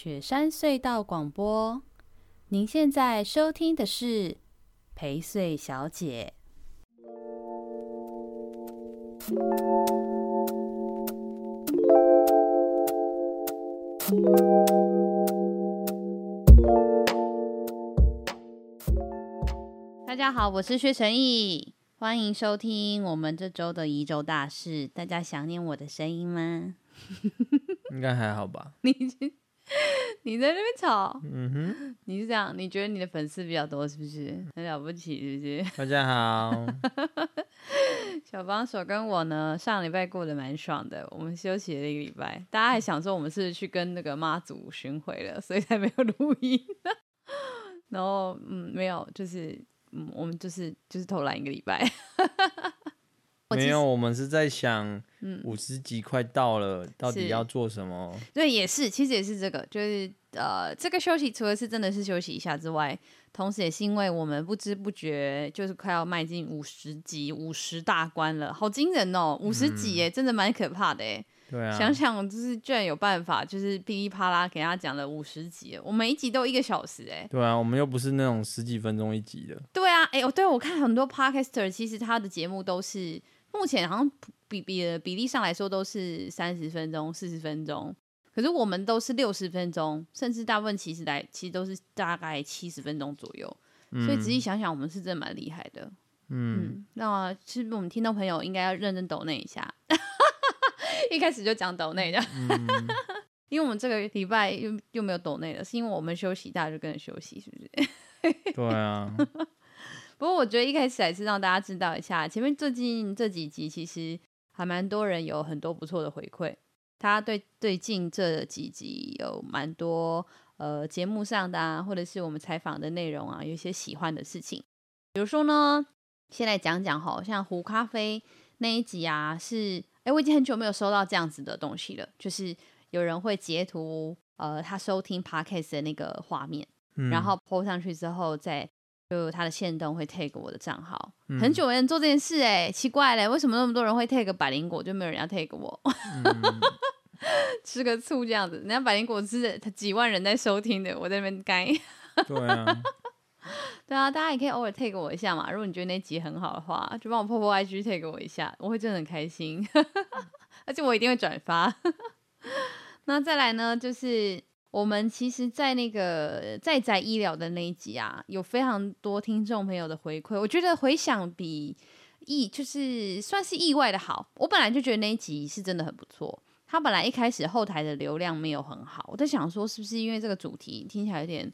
雪山隧道广播，您现在收听的是陪睡小姐。大家好，我是薛成义，欢迎收听我们这周的宜州大事。大家想念我的声音吗？应该还好吧？你 你在那边吵，嗯哼，你是这样？你觉得你的粉丝比较多是不是？很了不起是不是？大家好，小帮手跟我呢，上礼拜过得蛮爽的，我们休息了一个礼拜，大家还想说我们是去跟那个妈祖巡回了，所以才没有录音。然后嗯，没有，就是嗯，我们就是就是偷懒一个礼拜。没有，我们是在想，嗯，五十集快到了，嗯，到底要做什么？对，也是，其实也是这个，就是呃，这个休息除了是真的是休息一下之外，同时也是因为我们不知不觉就是快要迈进五十集、五十大关了，好惊人哦，五十集耶，嗯，真的蛮可怕的哎。对啊，想想就是居然有办法，就是噼里啪啦给他讲了五十集，我每一集都一个小时哎。对啊，我们又不是那种十几分钟一集的。对啊，哎，我对我看很多 podcaster，其实他的节目都是。目前好像比比比例上来说都是三十分钟、四十分钟，可是我们都是六十分钟，甚至大部分其实来其实都是大概七十分钟左右。嗯、所以仔细想想，我们是真的蛮厉害的。嗯，嗯那其实我们听众朋友应该要认真抖内一下，一开始就讲抖内的，嗯、因为我们这个礼拜又又没有抖内了，是因为我们休息，大家就跟着休息，是不是？对啊。不过我觉得一开始还是让大家知道一下，前面最近这几集其实还蛮多人有很多不错的回馈，他对最近这几集有蛮多呃节目上的啊，或者是我们采访的内容啊，有一些喜欢的事情。比如说呢，先来讲讲哈，像壶咖啡那一集啊，是哎我已经很久没有收到这样子的东西了，就是有人会截图呃他收听 Podcast 的那个画面，嗯、然后 po 上去之后再。就他的线动会 take 我的账号，嗯、很久没人做这件事哎、欸，奇怪嘞，为什么那么多人会 take 百灵果，就没有人要 take 我？嗯、吃个醋这样子，人家百灵果是他几万人在收听的，我在那边干。对啊，对啊，大家也可以偶尔 take 我一下嘛。如果你觉得那集很好的话，就帮我破破 IG take 我一下，我会真的很开心，而且我一定会转发。那再来呢，就是。我们其实，在那个在宅医疗的那一集啊，有非常多听众朋友的回馈，我觉得回响比意就是算是意外的好。我本来就觉得那一集是真的很不错。他本来一开始后台的流量没有很好，我在想说是不是因为这个主题听起来有点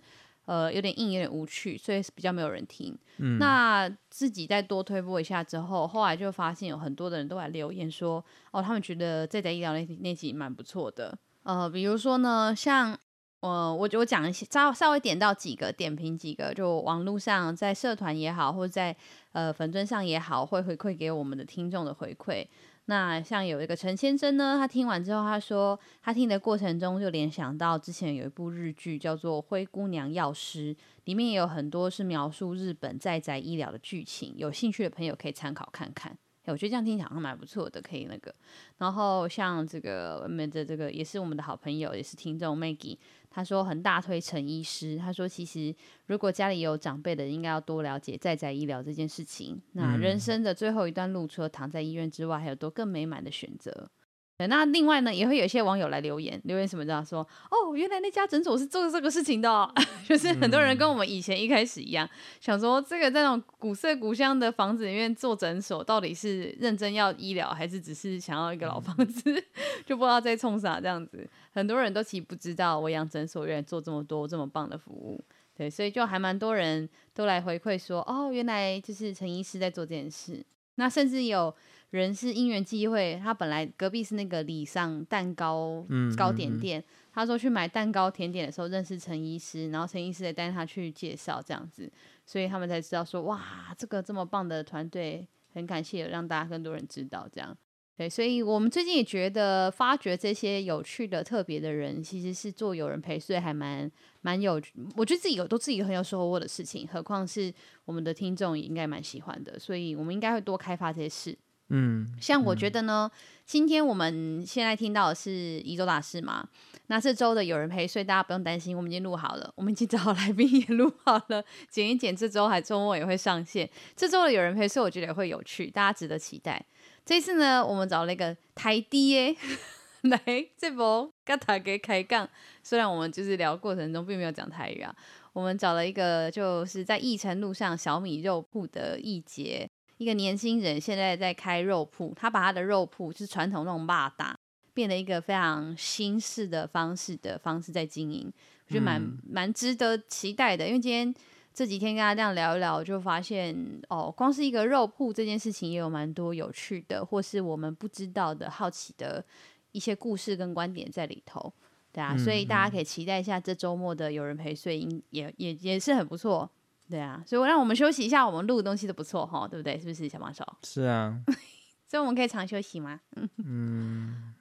呃有点硬，有点无趣，所以比较没有人听。嗯，那自己再多推播一下之后，后来就发现有很多的人都来留言说，哦，他们觉得在宅医疗那那集蛮不错的。呃，比如说呢，像。呃，我我讲一些，稍稍微点到几个，点评几个，就网络上在社团也好，或者在呃粉尊上也好，会回馈给我们的听众的回馈。那像有一个陈先生呢，他听完之后，他说他听的过程中就联想到之前有一部日剧叫做《灰姑娘药师》，里面也有很多是描述日本在宅医疗的剧情，有兴趣的朋友可以参考看看。我觉得这样听起来好像蛮不错的，可以那个。然后像这个我们的这个也是我们的好朋友，也是听众 Maggie，他说很大推陈医师。他说其实如果家里有长辈的，应该要多了解在宅医疗这件事情。那人生的最后一段路，除了躺在医院之外，还有多更美满的选择。那另外呢，也会有一些网友来留言，留言什么的，说哦，原来那家诊所是做这个事情的，哦，就是很多人跟我们以前一开始一样，想说这个在那种古色古香的房子里面做诊所，到底是认真要医疗，还是只是想要一个老房子，就不知道在冲啥这样子。很多人都其实不知道，我养诊所原来做这么多这么棒的服务，对，所以就还蛮多人都来回馈说，哦，原来就是陈医师在做这件事，那甚至有。人是因缘际会，他本来隔壁是那个礼尚蛋糕糕点店，嗯嗯嗯，他说去买蛋糕甜点的时候认识陈医师，然后陈医师也带他去介绍这样子，所以他们才知道说哇，这个这么棒的团队，很感谢让大家更多人知道这样。对，所以我们最近也觉得发掘这些有趣的、特别的人，其实是做有人陪睡还蛮蛮有，我觉得自己有都自己很有收获的事情，何况是我们的听众也应该蛮喜欢的，所以我们应该会多开发这些事。嗯，像我觉得呢，嗯、今天我们现在听到的是宜周大事嘛，那这周的有人陪，所以大家不用担心，我们已经录好了，我们已经找好来宾也录好了，剪一剪，这周还周末也会上线。这周的有人陪，所以我觉得也会有趣，大家值得期待。这次呢，我们找了一个台爹 来这波跟他给开杠，虽然我们就是聊过程中并没有讲台语啊，我们找了一个就是在义城路上小米肉铺的义杰。一个年轻人现在在开肉铺，他把他的肉铺就是传统那种霸打，变了一个非常新式的方式的方式在经营，我觉得蛮蛮值得期待的。因为今天这几天跟他这样聊一聊，就发现哦，光是一个肉铺这件事情也有蛮多有趣的，或是我们不知道的好奇的一些故事跟观点在里头，对啊，所以大家可以期待一下这周末的有人陪睡，也也也是很不错。对啊，所以我让我们休息一下，我们录的东西都不错哈，对不对？是不是小帮手？是啊，所以我们可以常休息吗？嗯，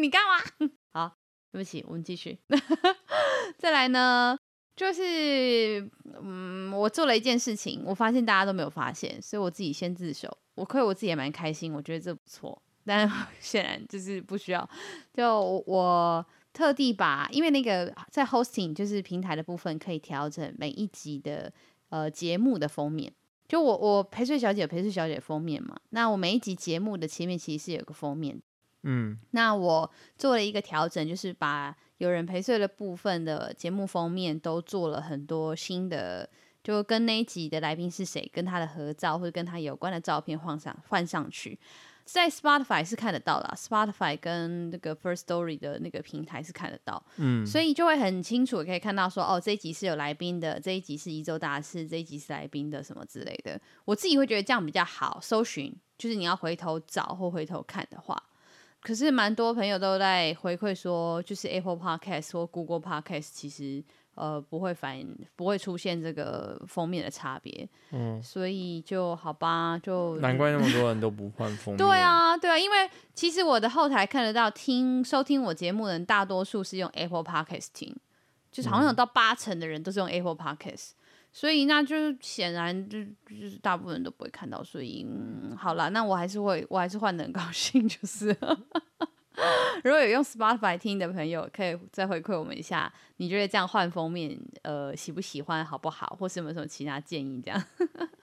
你干嘛？好，对不起，我们继续。再来呢，就是嗯，我做了一件事情，我发现大家都没有发现，所以我自己先自首。我亏我自己也蛮开心，我觉得这不错，但显然就是不需要。就我。特地把，因为那个在 hosting 就是平台的部分，可以调整每一集的呃节目的封面。就我我陪睡小姐陪睡小姐封面嘛，那我每一集节目的前面其实是有个封面。嗯，那我做了一个调整，就是把有人陪睡的部分的节目封面都做了很多新的，就跟那一集的来宾是谁，跟他的合照或者跟他有关的照片换上换上去。在 Spotify 是看得到的，Spotify 跟那个 First Story 的那个平台是看得到，嗯，所以就会很清楚可以看到说，哦，这一集是有来宾的，这一集是一周大事，这一集是来宾的什么之类的。我自己会觉得这样比较好搜寻，就是你要回头找或回头看的话。可是蛮多朋友都在回馈说，就是 Apple Podcast 或 Google Podcast 其实。呃，不会反映，不会出现这个封面的差别，嗯，所以就好吧，就难怪那么多人都不换封 面。对啊，对啊，因为其实我的后台看得到听收听我节目的人，大多数是用 Apple Podcast 听，就是好像有到八成的人都是用 Apple Podcast，嗯，所以那就显然就就是大部分人都不会看到，所以嗯，好了，那我还是会，我还是换的很高兴，就是。如果有用 Spotify 听的朋友，可以再回馈我们一下，你觉得这样换封面，呃，喜不喜欢，好不好，或是有没有什么其他建议？这样，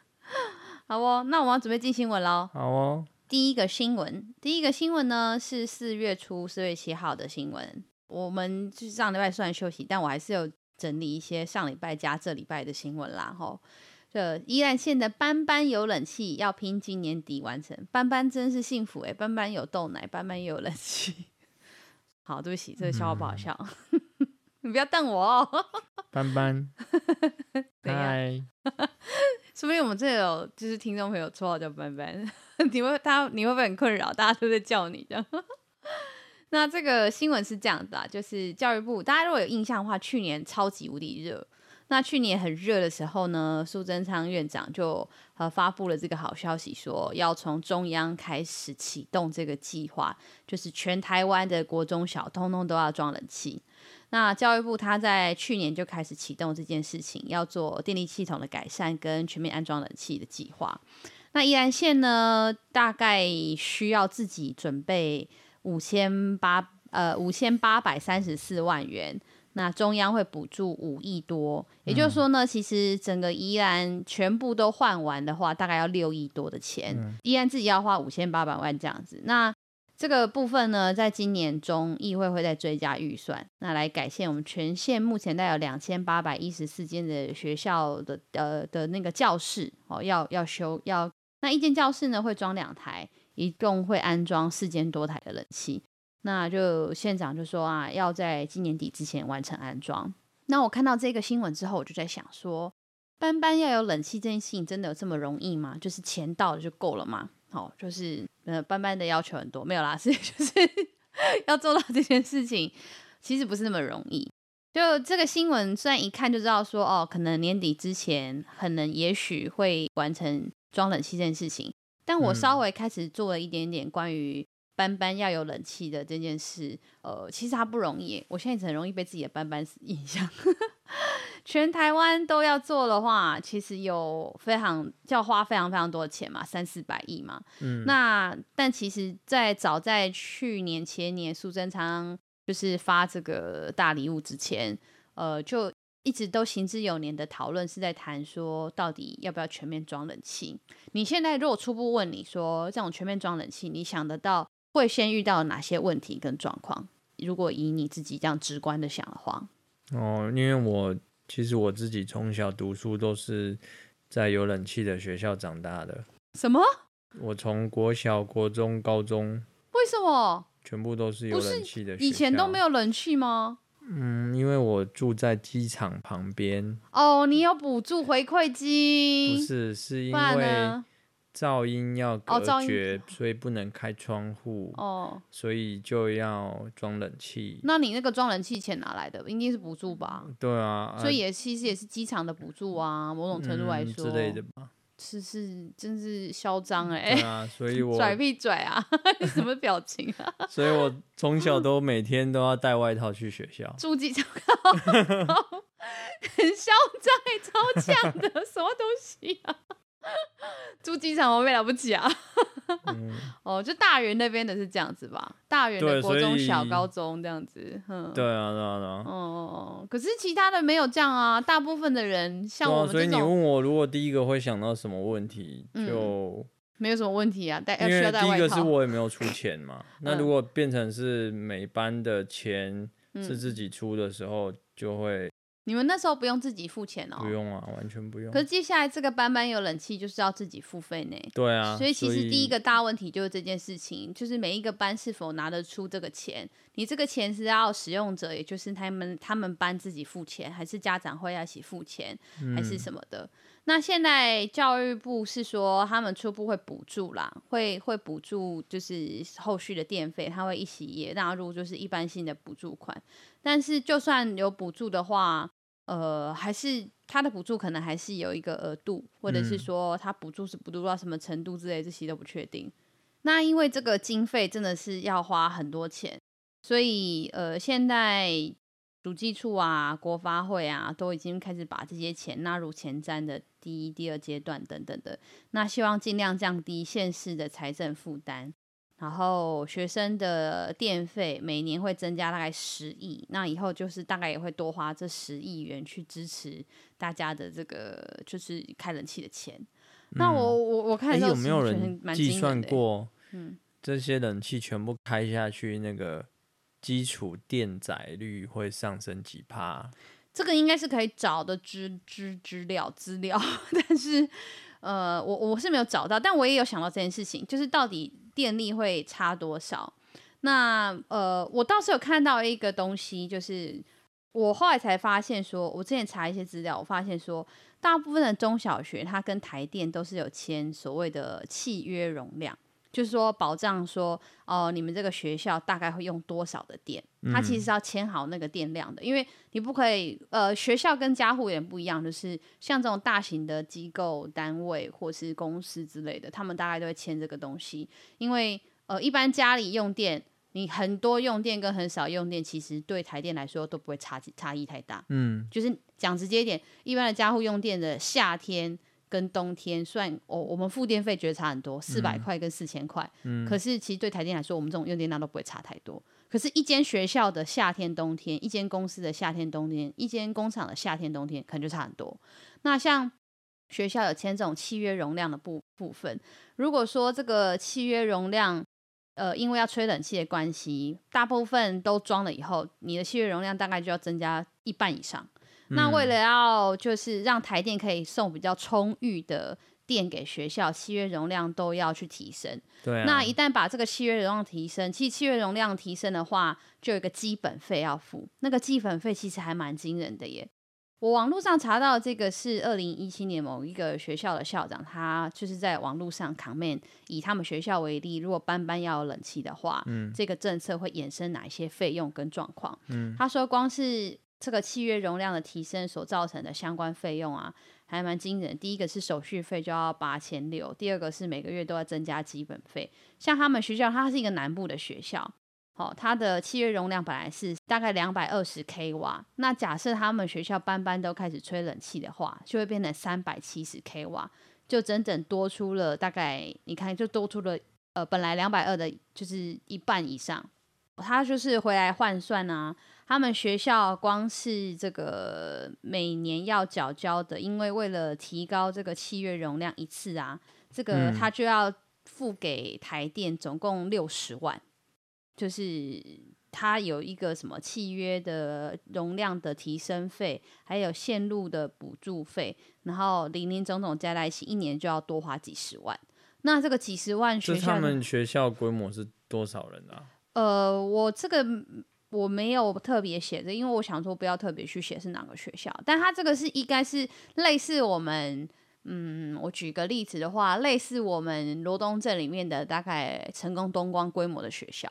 好哦，那我们要准备进新闻喽。好哦，第一个新闻，第一个新闻呢是四月初四月七号的新闻。我们就是上礼拜虽然休息，但我还是有整理一些上礼拜加这礼拜的新闻啦，吼。这宜兰县的班班有冷气，要拼今年底完成。班班真是幸福哎、欸，班班有豆奶，班班也有冷气。好，对不起，这个笑话不好笑，嗯、你不要瞪我哦。班班，嗨，说不定我们这有就是听众朋友绰号叫班班，你会他你会不会很困扰？大家都在叫你这样。那这个新闻是这样的，就是教育部，大家如果有印象的话，去年超级无敌热。那去年很热的时候呢，苏贞昌院长就呃发布了这个好消息，说要从中央开始启动这个计划，就是全台湾的国中小通通都要装冷气。那教育部他在去年就开始启动这件事情，要做电力系统的改善跟全面安装冷气的计划。那宜兰县呢，大概需要自己准备五千八呃五千八百三十四万元。那中央会补助五亿多，也就是说呢，其实整个宜兰全部都换完的话，大概要六亿多的钱。嗯、宜兰自己要花五千八百万这样子。那这个部分呢，在今年中议会会再追加预算，那来改善我们全县目前带有两千八百一十四间的学校的呃的那个教室哦，要要修要那一间教室呢会装两台，一共会安装四间多台的冷气。那就县长就说啊，要在今年底之前完成安装。那我看到这个新闻之后，我就在想说，班班要有冷气这件事情真的有这么容易吗？就是钱到了就够了吗？好，就是呃，班班的要求很多，没有啦，是就是要做到这件事情，其实不是那么容易。就这个新闻虽然一看就知道说，哦，可能年底之前，可能也许会完成装冷气这件事情，但我稍微开始做了一点点关于。班班要有冷气的这件事，呃，其实它不容易。我现在很容易被自己的班班影响，全台湾都要做的话，其实有非常要花非常非常多的钱嘛，三四百亿嘛。嗯，那但其实，在早在去年前年，苏贞昌就是发这个大礼物之前，呃，就一直都行之有年的讨论是在谈说，到底要不要全面装冷气？你现在如果初步问你说，这种全面装冷气，你想得到会先遇到哪些问题跟状况？如果以你自己这样直观的想的话，哦，因为我其实我自己从小读书都是在有冷气的学校长大的。什么？我从国小、国中、高中，为什么？全部都是有冷气的学校。以前都没有冷气吗？嗯，因为我住在机场旁边。哦，你有补助回馈金？不是，是因为。噪音要隔绝，哦、所以不能开窗户。哦，所以就要装冷气。那你那个装冷气钱哪来的？一定是补助吧？对啊，所以也其实也是机场的补助啊，某种程度来说、嗯、之类的吧。是是，真是嚣张哎！对啊，所以我拽屁拽啊！什么表情啊？所以我从小都每天都要带外套去学校。住机场，很嚣张哎，超强的，什么东西啊？住机场我没了不起啊！嗯、哦，就大园那边的是这样子吧？大园的国中小高中这样子，嗯，对啊，对啊，对啊。哦哦，可是其他的没有这样啊。大部分的人像我们、啊，所以你问我，如果第一个会想到什么问题，就、嗯、没有什么问题啊。带要需要带外套。第一个是我也没有出钱嘛。那如果变成是每班的钱是自己出的时候，就会。你们那时候不用自己付钱哦？不用啊，完全不用。可是接下来这个班班有冷气，就是要自己付费呢。对啊。所以其实第一个大问题就是这件事情，就是每一个班是否拿得出这个钱？你这个钱是要使用者，也就是他们他们班自己付钱，还是家长会要一起付钱，还是什么的？嗯、那现在教育部是说他们初步会补助啦，会会补助，就是后续的电费，他会一起也纳入就是一般性的补助款。但是就算有补助的话，呃，还是他的补助可能还是有一个额度，或者是说他补助是补助到什么程度之类，这些都不确定。那因为这个经费真的是要花很多钱，所以呃，现在主计处啊、国发会啊，都已经开始把这些钱纳入前瞻的第一、第二阶段等等的。那希望尽量降低县市的财政负担。然后学生的电费每年会增加大概十亿，那以后就是大概也会多花这十亿元去支持大家的这个就是开冷气的钱。嗯、那我我我看有没有人计算过，嗯，这些冷气全部开下去，那个基础电载率会上升几趴？这个应该是可以找的资资资料资料，但是呃，我我是没有找到，但我也有想到这件事情，就是到底。电力会差多少？那呃，我倒是有看到一个东西，就是我后来才发现说，我之前查一些资料，我发现说，大部分的中小学它跟台电都是有签所谓的契约容量，就是说保障说，哦、呃，你们这个学校大概会用多少的电，它其实是要签好那个电量的，因为你不可以，呃，学校跟家户有点不一样，就是像这种大型的机构单位或是公司之类的，他们大概都会签这个东西，因为呃，一般家里用电，你很多用电跟很少用电，其实对台电来说都不会差差异太大。嗯，就是讲直接一点，一般的家户用电的夏天跟冬天算，算、哦、我我们付电费觉得差很多，四百块跟四千块。嗯，可是其实对台电来说，我们这种用电量都不会差太多。可是，一间学校的夏天冬天，一间公司的夏天冬天，一间工厂的夏天冬天，可能就差很多。那像学校有签这种契约容量的部部分，如果说这个契约容量，呃，因为要吹冷气的关系，大部分都装了以后，你的契约容量大概就要增加一半以上。嗯、那为了要就是让台电可以送比较充裕的电给学校，契约容量都要去提升。对、啊。那一旦把这个契约容量提升，其实契约容量提升的话，就有一个基本费要付。那个基本费其实还蛮惊人的耶。我网络上查到这个是二零一七年某一个学校的校长，他就是在网络上 comment，以他们学校为例，如果班班要有冷气的话，嗯，这个政策会衍生哪一些费用跟状况？嗯，他说光是这个契约容量的提升所造成的相关费用啊，还蛮惊人。第一个是手续费就要八千六，第二个是每个月都要增加基本费。像他们学校，它是一个南部的学校。好，它的契约容量本来是大概两百二十 k 瓦，那假设他们学校班班都开始吹冷气的话，就会变成三百七十 k 瓦，就整整多出了大概，你看就多出了呃本来两百二的，就是一半以上。他就是回来换算啊，他们学校光是这个每年要缴交的，因为为了提高这个契约容量一次啊，这个他就要付给台电总共六十万。就是他有一个什么契约的容量的提升费，还有线路的补助费，然后林林总总加在一起，一年就要多花几十万。那这个几十万学校，他们学校规模是多少人啊？呃，我这个我没有特别写的，因为我想说不要特别去写是哪个学校。但它这个是应该是类似我们，嗯，我举个例子的话，类似我们罗东镇里面的大概成功东光规模的学校。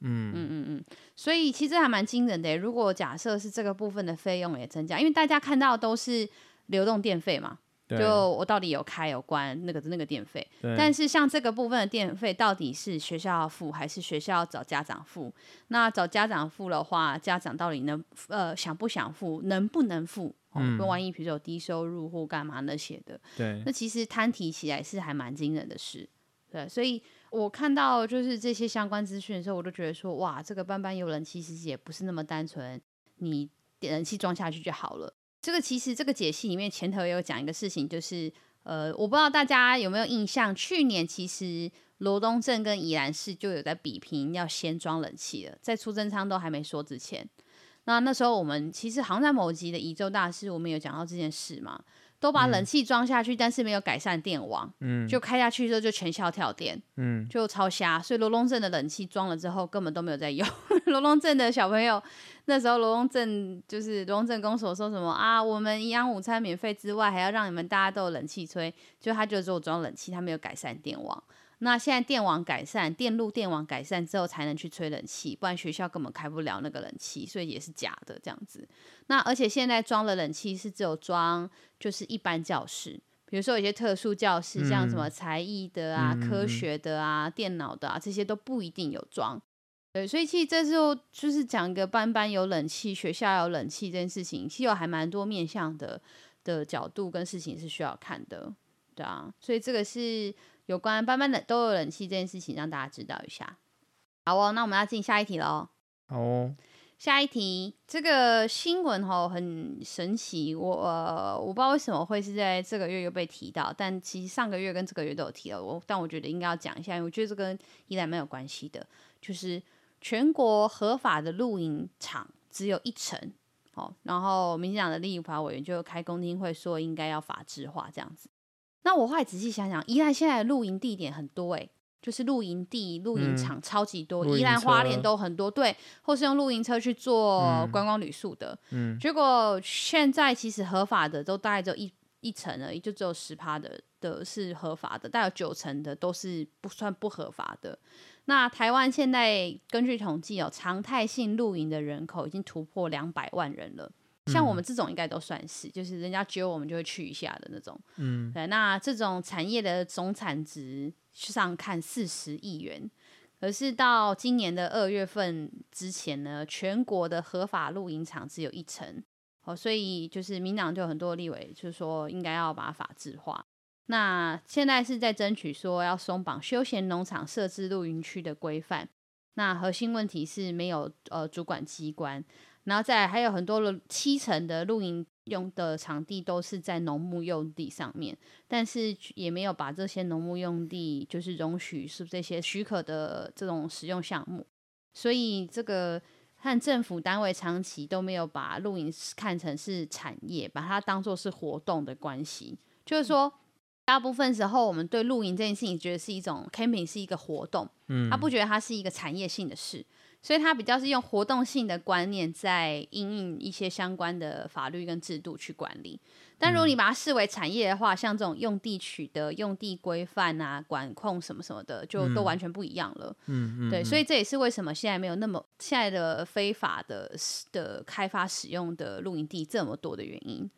嗯嗯嗯嗯，所以其实还蛮惊人的。如果假设是这个部分的费用也增加，因为大家看到都是流动电费嘛，对就我到底有开有关那个那个电费。但是像这个部分的电费，到底是学校要付还是学校要找家长付？那找家长付的话，家长到底能呃想不想付，能不能付？嗯，万一比如说有低收入或干嘛那些的，对，那其实摊提起来是还蛮惊人的事。对，所以。我看到就是这些相关资讯的时候，我都觉得说，哇，这个班班有人其实也不是那么单纯，你点燃气装下去就好了。这个其实这个解析里面前头也有讲一个事情，就是呃，我不知道大家有没有印象，去年其实罗东镇跟宜兰市就有在比拼要先装冷气了，在出征舱都还没说之前，那那时候我们其实好像在某集的宜州大师，我们有讲到这件事嘛。都把冷气装下去，嗯、但是没有改善电网，嗯，就开下去之后就全校跳电，嗯，就超瞎。所以罗龙镇的冷气装了之后，根本都没有在用。罗龙镇的小朋友那时候，罗龙镇就是罗东镇公所说什么啊，我们营养午餐免费之外，还要让你们大家都有冷气吹。就他就只有装冷气，他没有改善电网。那现在电网改善，电路电网改善之后才能去吹冷气，不然学校根本开不了那个冷气，所以也是假的这样子。那而且现在装了冷气是只有装就是一般教室，比如说有些特殊教室，嗯、像什么才艺的啊、嗯、科学的啊、电脑的啊，这些都不一定有装。对，所以其实这时候就是讲一个班班有冷气，学校有冷气这件事情，其实有还蛮多面向的的角度跟事情是需要看的，对啊。所以这个是。有关班班的都有冷气这件事情，让大家知道一下。好哦，那我们要进下一题喽。好哦，下一题这个新闻哦很神奇，我、呃、我不知道为什么会是在这个月又被提到，但其实上个月跟这个月都有提到。我但我觉得应该要讲一下，因为我觉得这跟依然蛮有关系的，就是全国合法的露营场只有一成。哦，然后民进党的立法委员就开公听会说，应该要法制化这样子。那我后来仔细想想，宜兰现在露营地点很多哎、欸，就是露营地、露营场超级多，嗯、宜兰花莲都很多，对，或是用露营车去做观光旅宿的。嗯，结果现在其实合法的都大概只有一一层而已，就只有十趴的的是合法的，大概有九成的都是不算不合法的。那台湾现在根据统计哦，常态性露营的人口已经突破两百万人了。像我们这种应该都算是，就是人家揪我们就会去一下的那种。嗯，对，那这种产业的总产值上看四十亿元，可是到今年的二月份之前呢，全国的合法露营场只有一成。哦，所以就是民党就有很多立委就是说应该要把它法制化。那现在是在争取说要松绑休闲农场设置露营区的规范。那核心问题是没有呃主管机关。然后再来还有很多的七成的露营用的场地都是在农牧用地上面，但是也没有把这些农牧用地就是容许是这些许可的这种使用项目，所以这个和政府单位长期都没有把露营看成是产业，把它当做是活动的关系，就是说大部分时候我们对露营这件事情觉得是一种 camping 是一个活动，嗯，他不觉得它是一个产业性的事。所以它比较是用活动性的观念在应应一些相关的法律跟制度去管理，但如果你把它视为产业的话，像这种用地取得、用地规范啊、管控什么什么的，就都完全不一样了。嗯嗯，对，所以这也是为什么现在没有那么现在的非法的的开发使用的露营地这么多的原因。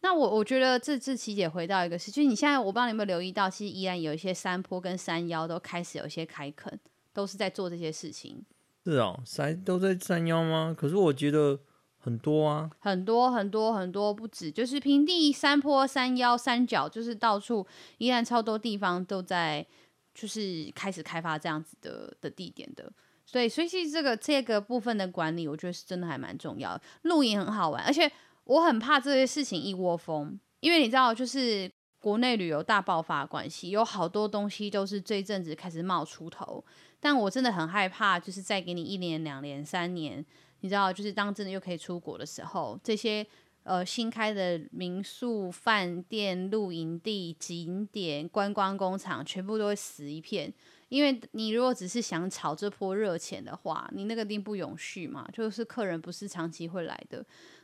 那我我觉得这这琪姐回到一个事，就是你现在我不知道你有没有留意到，其实依然有一些山坡跟山腰都开始有一些开垦，都是在做这些事情。是哦，山都在山腰吗？可是我觉得很多啊，很多很多很多不止，就是平地、山坡、山腰、山脚，就是到处依然超多地方都在，就是开始开发这样子的的地点的。所以，所以其实这个这个部分的管理，我觉得是真的还蛮重要。露营很好玩，而且我很怕这些事情一窝蜂，因为你知道，就是。国内旅游大爆发关系，有好多东西都是这阵子开始冒出头，但我真的很害怕，就是再给你一年、两年、三年，你知道，就是当真的又可以出国的时候，这些呃新开的民宿、饭店、露营地、景点、观光工厂，全部都会死一片。因为你如果只是想炒这波热钱的话，你那个定不永续嘛，就是客人不是长期会来的，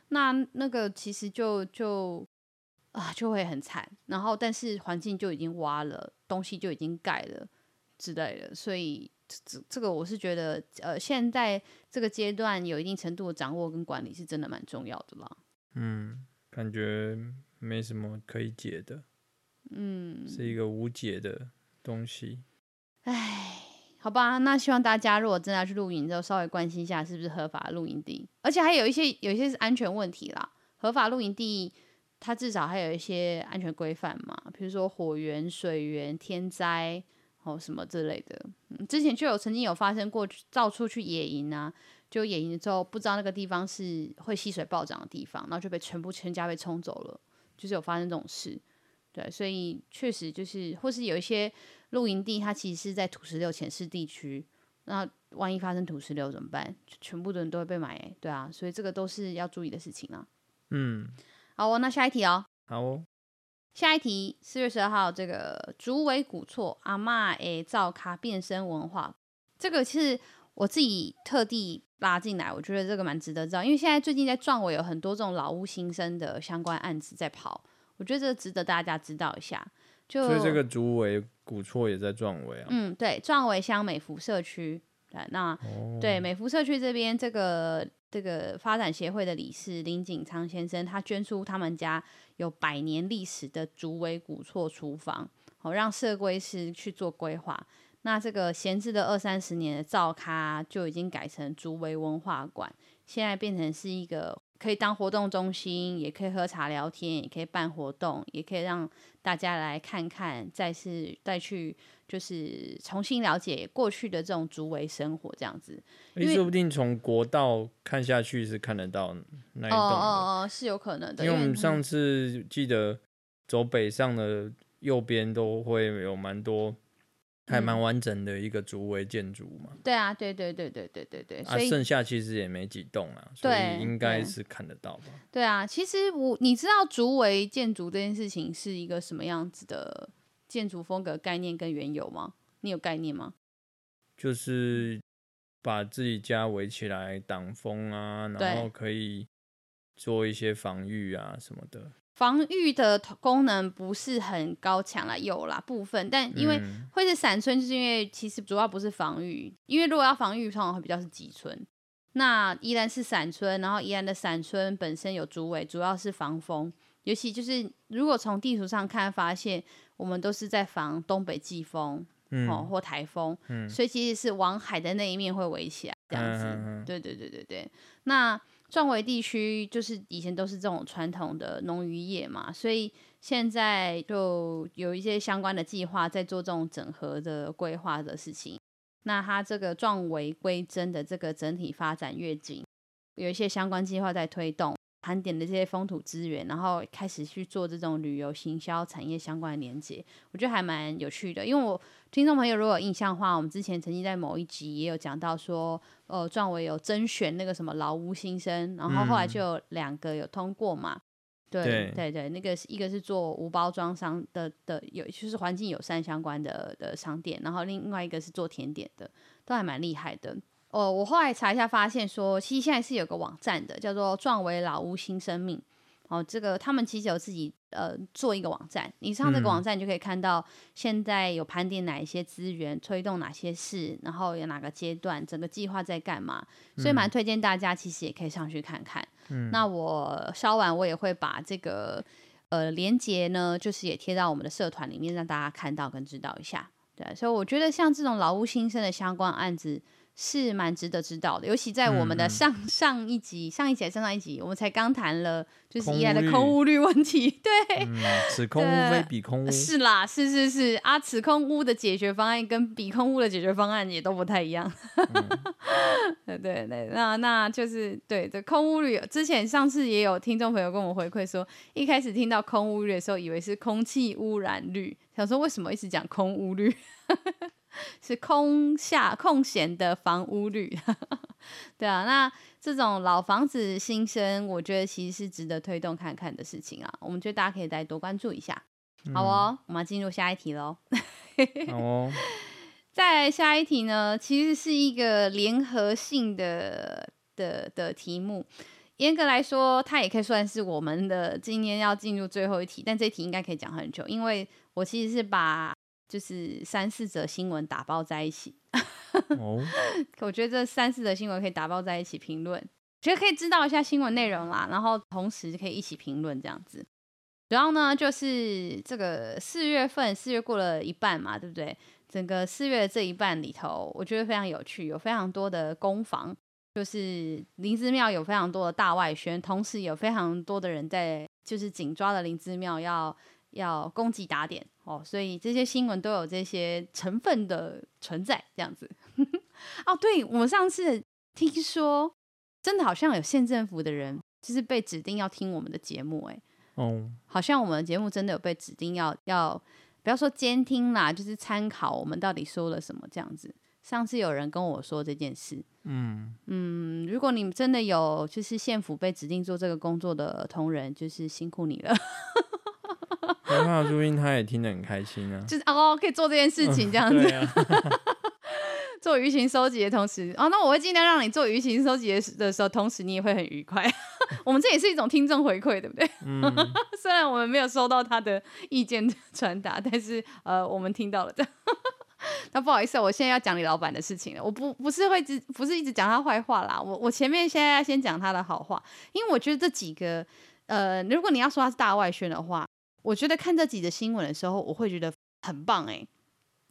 那那个其实就就。啊，就会很惨。然后，但是环境就已经挖了，东西就已经盖了之类的。所以，这这个我是觉得，呃，现在这个阶段有一定程度的掌握跟管理是真的蛮重要的啦。嗯，感觉没什么可以解的。嗯，是一个无解的东西。唉，好吧，那希望大家如果真的要去露营，就稍微关心一下是不是合法露营地，而且还有一些有一些是安全问题啦。合法露营地。它至少还有一些安全规范嘛，比如说火源、水源、天灾哦什么之类的。嗯，之前就有曾经有发生过，到处去野营啊，就野营之后不知道那个地方是会溪水暴涨的地方，然后就被全部全家被冲走了，就是有发生这种事。对，所以确实就是，或是有一些露营地，它其实是在土石流潜势地区，那万一发生土石流怎么办？全部的人都会被埋欸，对啊，所以这个都是要注意的事情啊。嗯。好哦，那下一题哦。好哦，下一题，四月十二号，这个竹围古厝阿嬷的造卡变身文化，这个其实我自己特地拉进来，我觉得这个蛮值得知道，因为现在最近在壮尾有很多这种老屋新生的相关案子在跑，我觉得这个值得大家知道一下。就所以这个竹围古厝也在壮尾啊？嗯，对，壮尾乡美福社区。对，那、哦、对美福社区这边这个。这个发展协会的理事林景昌先生，他捐出他们家有百年历史的竹围古厝厨房，好让社规师去做规划。那这个闲置的二三十年的灶咖就已经改成竹围文化馆，现在变成是一个可以当活动中心，也可以喝茶聊天，也可以办活动，也可以让大家来看看，再次再去。就是重新了解过去的这种竹围生活，这样子。你说不定从国道看下去是看得到那一栋。哦哦哦，是有可能的。因为我们上次记得走北上的右边都会有蛮多，还蛮完整的一个竹围建筑嘛。对啊，对对对对对对对。啊，剩下其实也没几栋啊，所以应该是看得到吧。对啊，其实我你知道竹围建筑这件事情是一个什么样子的？建筑风格概念跟缘由吗？你有概念吗？就是把自己家围起来挡风啊，然后可以做一些防御啊什么的。防御的功能不是很高强啦，有啦部分，但因为会是闪村，就是因为其实主要不是防御，因为如果要防御，通常会比较是集村。那依然是闪村，然后依然的闪村本身有竹尾，主要是防风。尤其就是如果从地图上看，发现我们都是在防东北季风，嗯、哦，或台风，嗯、所以其实是往海的那一面会围起来这样子。对对对对对。那壮围地区就是以前都是这种传统的农渔业嘛，所以现在就有一些相关的计划在做这种整合的规划的事情。那它这个壮围归真的这个整体发展愿景，有一些相关计划在推动。盘点的这些风土资源，然后开始去做这种旅游行销产业相关的连接，我觉得还蛮有趣的。因为我听众朋友如果有印象的话，我们之前曾经在某一集也有讲到说，呃，壮伟有甄选那个什么老屋新生，然后后来就有两个有通过嘛。嗯、对对对，对，那个是一个是做无包装商的的有就是环境友善相关的的商店，然后另外一个是做甜点的，都还蛮厉害的。哦，我后来查一下，发现说，其实现在是有个网站的，叫做“壮为老屋新生命”。哦，这个他们其实有自己呃做一个网站，你上这个网站就可以看到现在有盘点哪一些资源，推动哪些事，然后有哪个阶段，整个计划在干嘛，所以蛮推荐大家，其实也可以上去看看。嗯，那我稍晚我也会把这个呃连接呢，就是也贴到我们的社团里面，让大家看到跟知道一下。对，所以我觉得像这种老屋新生的相关案子。是蛮值得知道的，尤其在我们的上上一集、上一集、上上一集，我们才刚谈了，就是依赖的空屋率问题。对，嗯、此空污非彼空污。是啦，是是是啊，此空屋的解决方案跟彼空屋的解决方案也都不太一样。嗯、对对，那那就是对这空屋率，之前上次也有听众朋友跟我回馈说，一开始听到空屋率的时候，以为是空气污染率，想说为什么一直讲空屋率？是空下空闲的房屋率，对啊，那这种老房子新生，我觉得其实是值得推动看看的事情啊。我们觉得大家可以再多关注一下。好哦，我们进入下一题喽。好 哦，再下一题呢，其实是一个联合性的的的题目。严格来说，它也可以算是我们的今天要进入最后一题，但这一题应该可以讲很久，因为我其实是把。就是三四则新闻打包在一起，哦，我觉得这三四则新闻可以打包在一起评论，觉得可以知道一下新闻内容啦，然后同时可以一起评论这样子。主要呢，就是这个四月份，四月过了一半嘛，对不对？整个四月这一半里头，我觉得非常有趣，有非常多的攻防，就是林芝庙有非常多的大外宣，同时有非常多的人在，就是紧抓着林芝庙要。要攻击打点哦，所以这些新闻都有这些成分的存在，这样子。哦，对，我们上次听说，真的好像有县政府的人，就是被指定要听我们的节目，哎，哦，好像我们的节目真的有被指定要要，不要说监听啦，就是参考我们到底说了什么这样子。上次有人跟我说这件事，嗯嗯，如果你们真的有就是县府被指定做这个工作的同仁，就是辛苦你了。没办法录音，他也听得很开心啊。就是哦，可以做这件事情这样子，嗯啊、做舆情收集的同时，哦，那我会尽量让你做舆情收集的时候，同时你也会很愉快。我们这也是一种听众回馈，对不对？嗯、虽然我们没有收到他的意见传达，但是呃，我们听到了这样。那不好意思，我现在要讲李老板的事情了。我不不是会一直不是一直讲他坏话啦。我我前面现在要先讲他的好话，因为我觉得这几个呃，如果你要说他是大外宣的话。我觉得看这几则新闻的时候，我会觉得很棒哎。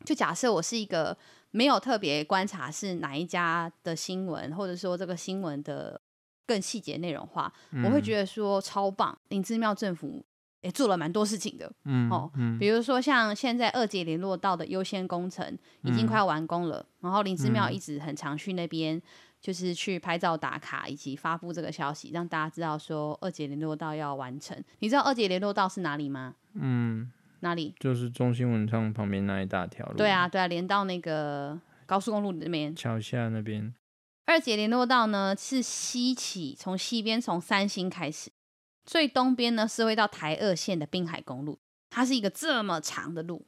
就假设我是一个没有特别观察是哪一家的新闻，或者说这个新闻的更细节内容化，嗯、我会觉得说超棒。林姿妙政府也做了蛮多事情的，嗯哦，嗯比如说像现在二姐联络道的优先工程已经快要完工了，嗯、然后林姿妙一直很常去那边。就是去拍照打卡，以及发布这个消息，让大家知道说二姐联络道要完成。你知道二姐联络道是哪里吗？嗯，哪里？就是中兴文创旁边那一大条路。对啊，对啊，连到那个高速公路那边。桥下那边。二姐联络道呢是西起，从西边从三星开始，最东边呢是会到台二线的滨海公路，它是一个这么长的路。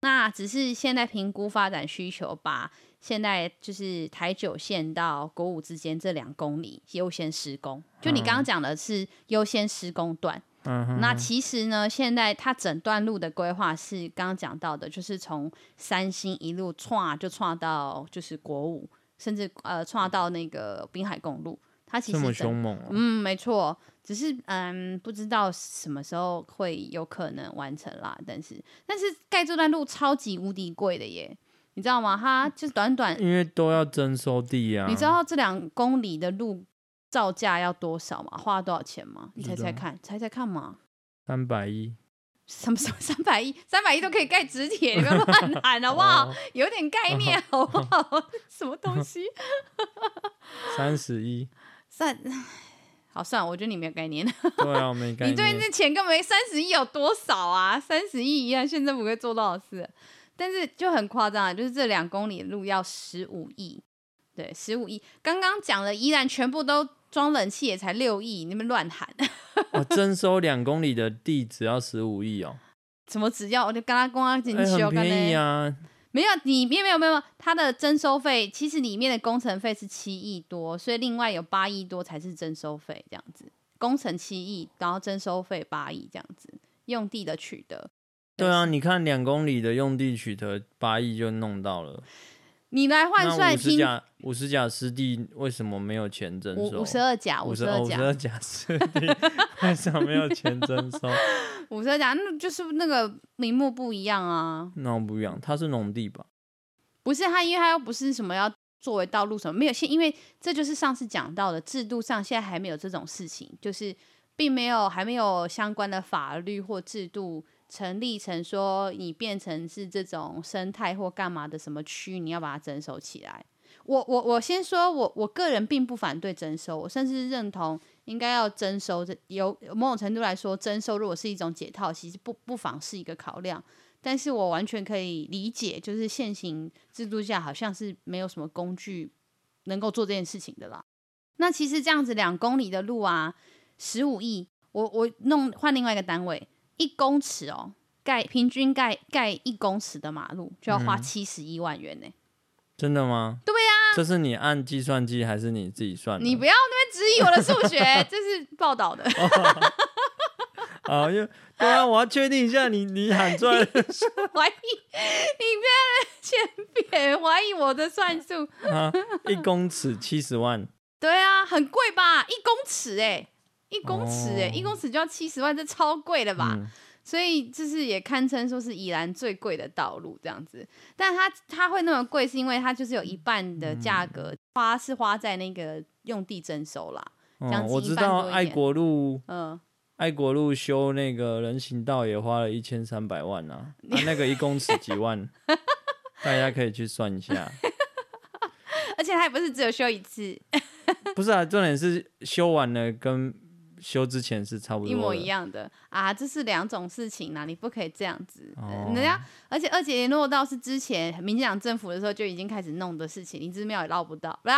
那只是现在评估发展需求，把。现在就是台九线到国五之间这两公里优先施工，就你刚刚讲的是优先施工段。嗯，那其实呢，现在它整段路的规划是刚刚讲到的，就是从三星一路串就串到就是国五，甚至呃串到那个滨海公路。它其实这么凶猛啊。嗯，没错，只是嗯不知道什么时候会有可能完成啦。但是但是盖这段路超级无敌贵的耶。你知道吗？它就是短短，因为都要征收地啊。你知道这两公里的路造价要多少吗？花了多少钱吗？你猜猜看，猜猜看嘛。三百一。什么什么三百一？三百一都可以盖直铁，你不要乱喊好不好？哦、有点概念好不好？哦、什么东西？三十一。三，好算了，我觉得你没有概念。对啊，我没概念。你对那钱根本没三十亿有多少啊？三十亿一样，县政府可以做多少事？但是就很夸张啊，就是这两公里的路要十五亿，对，十五亿。刚刚讲了，依然全部都装冷气也才六亿，你们乱喊。哦，征收两公里的地只要十五亿哦？怎么只要？我就刚刚公安进去，很便宜啊。没有，里面没有没有，它的征收费其实里面的工程费是七亿多，所以另外有八亿多才是征收费，这样子。工程七亿，然后征收费八亿，这样子，用地的取得。对啊，你看两公里的用地取得八亿就弄到了，你来换算，五十甲五十甲湿地为什么没有钱征收？五十二甲五十二甲湿地为什么没有钱征收？五十二甲那就是那个名目不一样啊，那不一样，它是农地吧？不是，它因为它又不是什么要作为道路什么没有现，因为这就是上次讲到的制度上，现在还没有这种事情，就是并没有还没有相关的法律或制度成立成说你变成是这种生态或干嘛的什么区，你要把它征收起来。我我我先说，我我个人并不反对征收，我甚至认同应该要征收。这有某种程度来说，征收如果是一种解套，其实不不妨是一个考量。但是我完全可以理解，就是现行制度下好像是没有什么工具能够做这件事情的啦。那其实这样子两公里的路啊，十五亿，我我弄换另外一个单位，一公尺哦，盖平均盖盖一公尺的马路就要花七十一万元呢。嗯真的吗？对呀、啊，这是你按计算机还是你自己算的？你不要那边质疑我的数学，这是报道的。啊，因为对啊，我要确定一下你，你你喊出来的 怀疑，你不要先别怀疑我的算数啊！一公尺七十万，对啊，很贵吧？一公尺哎、欸，一公尺哎、欸，哦、一公尺就要七十万，这超贵了吧？嗯所以就是也堪称说是宜兰最贵的道路这样子，但它它会那么贵，是因为它就是有一半的价格花是花在那个用地征收啦。这样子、嗯、我知道爱国路，嗯，爱国路修那个人行道也花了一千三百万啊，你啊，那个一公尺几万，大家可以去算一下。而且它也不是只有修一次，不是啊，重点是修完了跟。修之前是差不多一模一样的啊，这是两种事情呐，你不可以这样子。哦、人家而且二姐联络到是之前民进党政府的时候就已经开始弄的事情，林之妙也捞不到啊！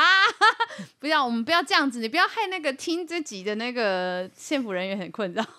不要，我们不要这样子，你不要害那个听这集的那个县府人员很困扰。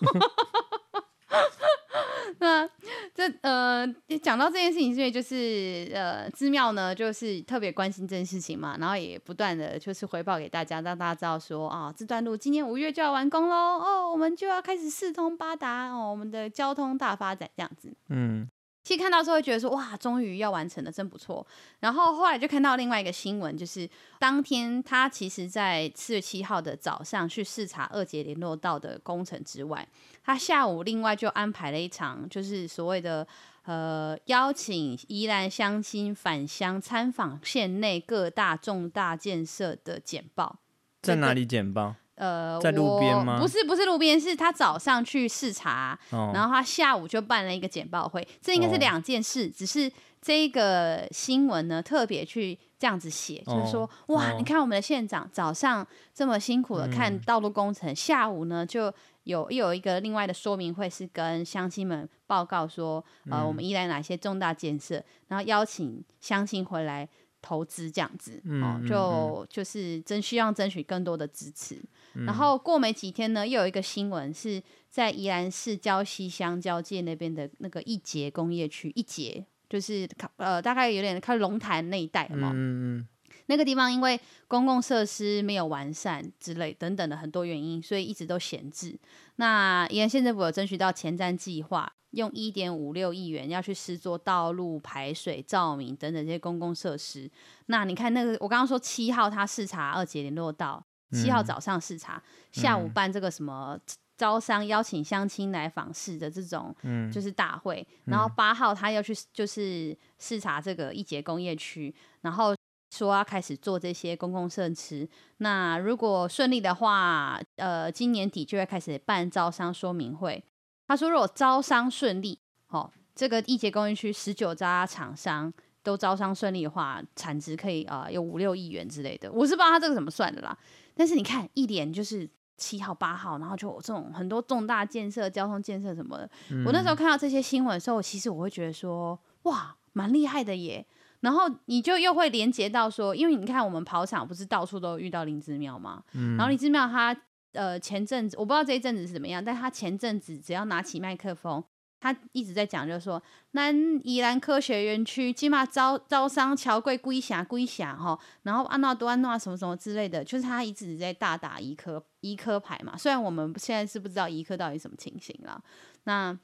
那这呃，讲到这件事情，因为就是呃，资妙呢，就是特别关心这件事情嘛，然后也不断的就是回报给大家，让大家知道说啊、哦，这段路今年五月就要完工喽，哦，我们就要开始四通八达哦，我们的交通大发展这样子，嗯。其实看到时候会觉得说哇，终于要完成了，真不错。然后后来就看到另外一个新闻，就是当天他其实在四月七号的早上去视察二节联络道的工程之外，他下午另外就安排了一场，就是所谓的呃邀请宜兰乡亲返乡参访县内各大重大建设的简报，在哪里简报？呃，在路边吗？不是，不是路边，是他早上去视察，哦、然后他下午就办了一个简报会。这应该是两件事，哦、只是这个新闻呢特别去这样子写，哦、就是说，哇，哦、你看我们的县长早上这么辛苦的看道路工程，嗯、下午呢就有又有一个另外的说明会，是跟乡亲们报告说，呃，我们依赖哪些重大建设，然后邀请乡亲回来。投资这样子，嗯、哦，就、嗯、就是真希望争取更多的支持。嗯、然后过没几天呢，又有一个新闻是在宜兰市礁溪乡交界那边的那个一节工业区，一节就是呃大概有点靠龙潭那一带嘛，嗯嗯，那个地方因为公共设施没有完善之类等等的很多原因，所以一直都闲置。那宜兰县政府有争取到前瞻计划。用一点五六亿元要去施作道路、排水、照明等等这些公共设施。那你看那个，我刚刚说七号他视察二节联络道，七号早上视察，嗯、下午办这个什么招商邀请乡亲来访视的这种，就是大会。嗯、然后八号他要去就是视察这个一节工业区，然后说要开始做这些公共设施。那如果顺利的话，呃，今年底就会开始办招商说明会。他说：“如果招商顺利，哦，这个一节工业区十九家厂商都招商顺利的话，产值可以啊、呃、有五六亿元之类的。我是不知道他这个怎么算的啦。但是你看，一连就是七号、八号，然后就有这种很多重大建设、交通建设什么的。嗯、我那时候看到这些新闻的时候，其实我会觉得说，哇，蛮厉害的耶。然后你就又会连接到说，因为你看我们跑场不是到处都遇到林姿妙吗？嗯、然后林姿妙他。”呃，前阵子我不知道这一阵子是怎么样，但他前阵子只要拿起麦克风，他一直在讲，就是说南宜兰科学园区起码招招商桥贵归峡归峡哈，然后安娜多安娜什么什么之类的，就是他一直在大打医科医科牌嘛。虽然我们现在是不知道医科到底什么情形了，那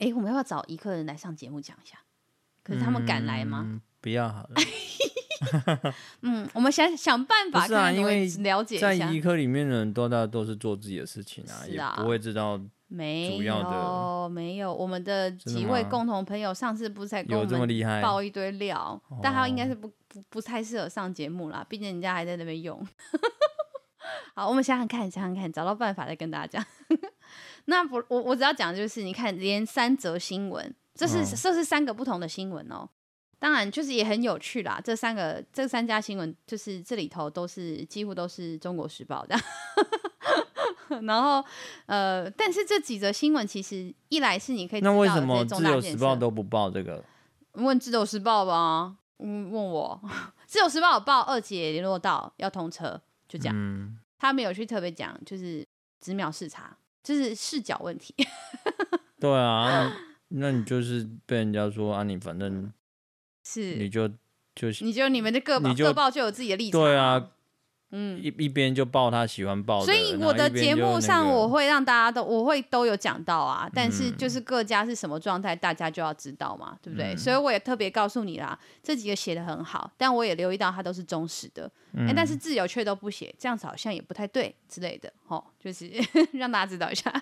哎、欸，我们要不要找医科人来上节目讲一下？可是他们敢来吗？嗯、不要好了。嗯，我们想想办法，是啊，因为了解一下，在医科里面的人多大都是做自己的事情啊，啊也不会知道主要的。没有，没有，我们的几位共同朋友上次不是才跟我们爆一堆料，但他应该是不不不太适合上节目啦，毕竟人家还在那边用。好，我们想想看，想想看，找到办法再跟大家讲。那不，我我只要讲的就是，你看，连三则新闻，这是、哦、这是三个不同的新闻哦。当然，就是也很有趣啦。这三个这三家新闻，就是这里头都是几乎都是中国时报的。然后，呃，但是这几则新闻其实一来是你可以知道，那为什么自由时报都不报这个？问自由时报吧。嗯，问我 自由时报有报二姐联络到要通车，就这样。嗯、他没有去特别讲，就是直秒视察，就是视角问题。对啊，那你就是被人家说啊，你反正。是，你就就你就你们的各报各报就有自己的立场，对啊，嗯，一一边就报他喜欢报的，所以我的节目上我会让大家都我会都有讲到啊，但是就是各家是什么状态，大家就要知道嘛，对不对？所以我也特别告诉你啦，这几个写的很好，但我也留意到他都是忠实的，哎，但是自由却都不写，这样子好像也不太对之类的，齁，就是 让大家知道一下。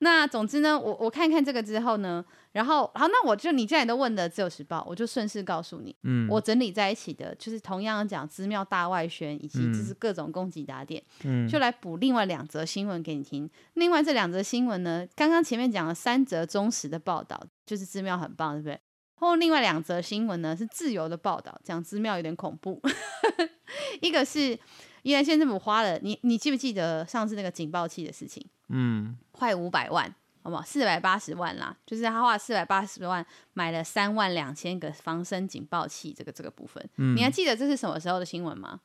那总之呢，我我看看这个之后呢。然后好，那我就你既然都问的《自由时报》，我就顺势告诉你，嗯，我整理在一起的，就是同样讲资妙大外宣以及就是各种攻击打点，嗯，就来补另外两则新闻给你听。另外这两则新闻呢，刚刚前面讲了三则忠实的报道，就是资妙很棒，对不对？后另外两则新闻呢是自由的报道，讲资妙有点恐怖。一个是宜兰县政府花了，你你记不记得上次那个警报器的事情？嗯，快五百万。好不好？四百八十万啦，就是他花四百八十万买了三万两千个防身警报器，这个这个部分，嗯、你还记得这是什么时候的新闻吗？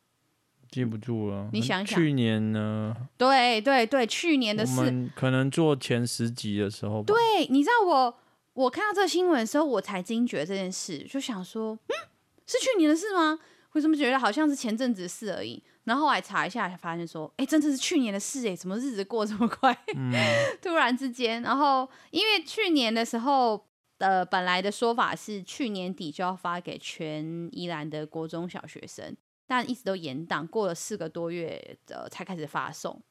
记不住了。你想想，去年呢？对对对，去年的事，可能做前十集的时候。对，你知道我我看到这个新闻的时候，我才惊觉这件事，就想说，嗯，是去年的事吗？为什么觉得好像是前阵子的事而已？然后后来查一下，才发现说，哎，真的是去年的事哎，怎么日子过这么快？嗯、突然之间，然后因为去年的时候，呃，本来的说法是去年底就要发给全宜兰的国中小学生，但一直都延档，过了四个多月，呃，才开始发送。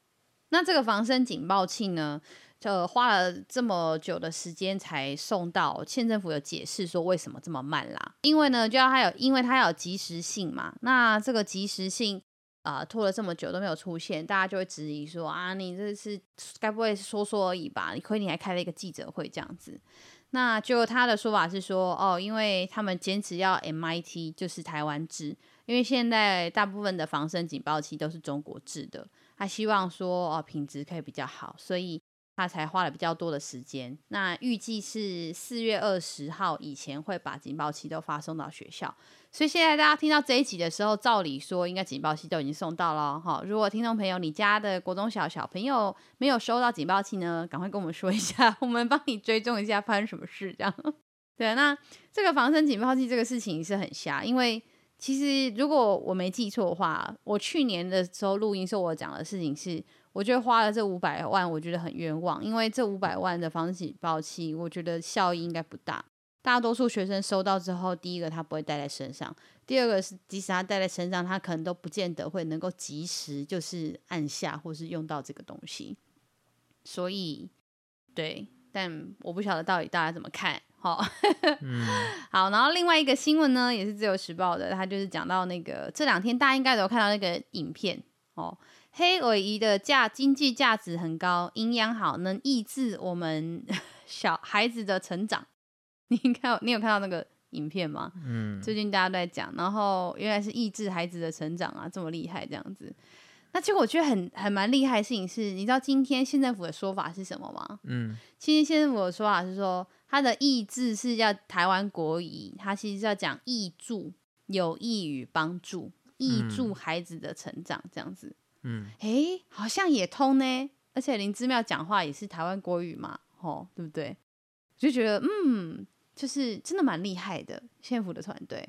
那这个防身警报器呢，就花了这么久的时间才送到，县政府有解释说为什么这么慢啦？因为呢，就要它有，因为它要有及时性嘛。那这个及时性。啊，拖了这么久都没有出现，大家就会质疑说啊，你这是该不会说说而已吧？你亏你还开了一个记者会这样子。那就他的说法是说，哦，因为他们坚持要 MIT，就是台湾制，因为现在大部分的防身警报器都是中国制的，他希望说哦品质可以比较好，所以他才花了比较多的时间。那预计是四月二十号以前会把警报器都发送到学校。所以现在大家听到这一集的时候，照理说应该警报器都已经送到了哈。如果听众朋友你家的国中小小朋友没有收到警报器呢，赶快跟我们说一下，我们帮你追踪一下发生什么事这样。对，那这个防身警报器这个事情是很瞎，因为其实如果我没记错的话，我去年的时候录音时候我讲的事情是，我觉得花了这五百万，我觉得很冤枉，因为这五百万的防声警报器，我觉得效益应该不大。大多数学生收到之后，第一个他不会带在身上，第二个是即使他带在身上，他可能都不见得会能够及时就是按下或是用到这个东西。所以，对，但我不晓得到底大家怎么看。好，嗯、好，然后另外一个新闻呢，也是自由时报的，他就是讲到那个这两天大家应该都有看到那个影片哦，黑尾鱼的价经济价值很高，营养好，能抑制我们 小孩子的成长。你看，你有看到那个影片吗？嗯，最近大家都在讲，然后原来是抑制孩子的成长啊，这么厉害这样子。那其实我觉得很很蛮厉害的事情是，你知道今天县政府的说法是什么吗？嗯，今天县政府的说法是说，它的意志是要台湾国语，它其实是要讲益助，有益于帮助，益助孩子的成长这样子。嗯，诶，好像也通呢，而且林之妙讲话也是台湾国语嘛，吼，对不对？就觉得嗯。就是真的蛮厉害的，幸福的团队。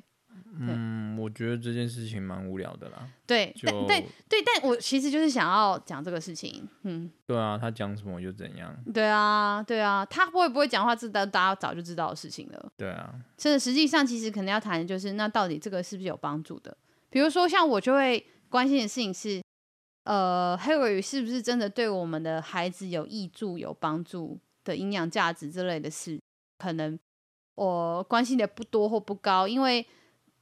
嗯，我觉得这件事情蛮无聊的啦。对，但但对对，但我其实就是想要讲这个事情。嗯，对啊，他讲什么就怎样。对啊，对啊，他会不会讲话，这大家早就知道的事情了。对啊，这实际上其实可能要谈的就是，那到底这个是不是有帮助的？比如说，像我就会关心的事情是，呃，黑尾鱼是不是真的对我们的孩子有益助、有帮助的营养价值之类的事，可能。我关心的不多或不高，因为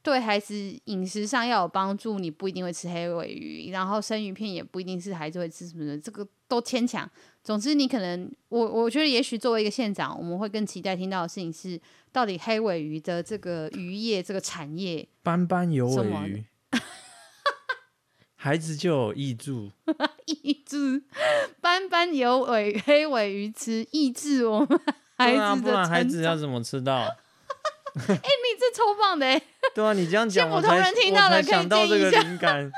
对孩子饮食上要有帮助，你不一定会吃黑尾鱼，然后生鱼片也不一定是孩子会吃什么的，这个都牵强。总之，你可能我我觉得，也许作为一个县长，我们会更期待听到的事情是，到底黑尾鱼的这个渔业这个产业，斑斑有尾鱼，孩子就有益助，益助斑斑有尾黑尾鱼吃，益助我们孩子的、啊、不然孩子要怎么吃到？哎、欸，你这超棒的哎！对啊，你这样讲，普通人听到了可以想到这个灵感。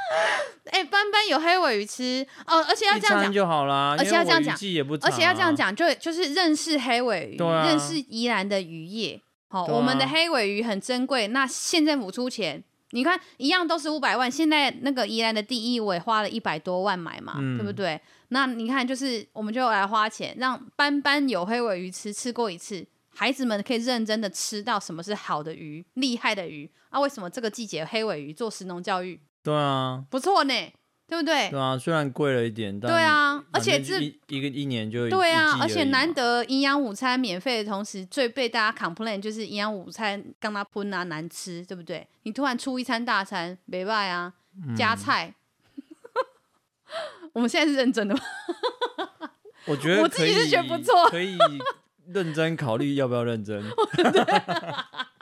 哎、欸，班班有黑尾鱼吃哦，而且要这样讲就好啦，而且要这样讲，啊、而且要这样讲，就就是认识黑尾鱼，啊、认识宜兰的渔业。好、哦，啊、我们的黑尾鱼很珍贵，那县政府出钱，你看一样都是五百万，现在那个宜兰的第一尾花了一百多万买嘛，嗯、对不对？那你看，就是我们就来花钱，让班班有黑尾鱼吃，吃过一次。孩子们可以认真的吃到什么是好的鱼，厉害的鱼啊？为什么这个季节黑尾鱼做食农教育？对啊，不错呢，对不对？对啊，虽然贵了一点，但对啊，而且这一个一年就对啊，而且难得营养午餐免费的同时，最被大家 complain 就是营养午餐刚它喷啊难吃，对不对？你突然出一餐大餐，没办啊，加菜，嗯、我们现在是认真的吗？我觉得我自己是觉得不错，可以。认真考虑要不要认真？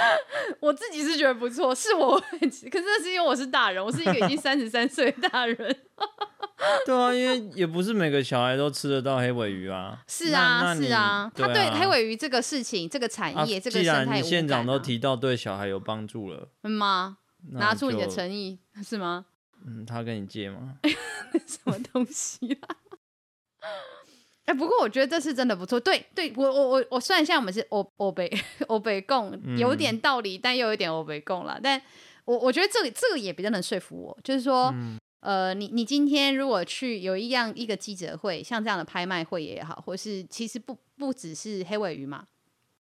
我自己是觉得不错，是我可是那是因为我是大人，我是一个已经三十三岁的大人。对啊，因为也不是每个小孩都吃得到黑尾鱼啊。是啊，是啊，他对黑尾鱼这个事情、这个产业、这个生态，既然你县长都提到对小孩有帮助了，嗯吗？拿出你的诚意是吗？嗯，他跟你借吗？什么东西啊？哎，不过我觉得这是真的不错。对，对我我我我算一下我们是欧欧北 欧北共，有点道理，嗯、但又有点欧北共了。但我我觉得这个这个也比较能说服我，就是说，嗯、呃，你你今天如果去有一样一个记者会，像这样的拍卖会也好，或是其实不不只是黑尾鱼嘛。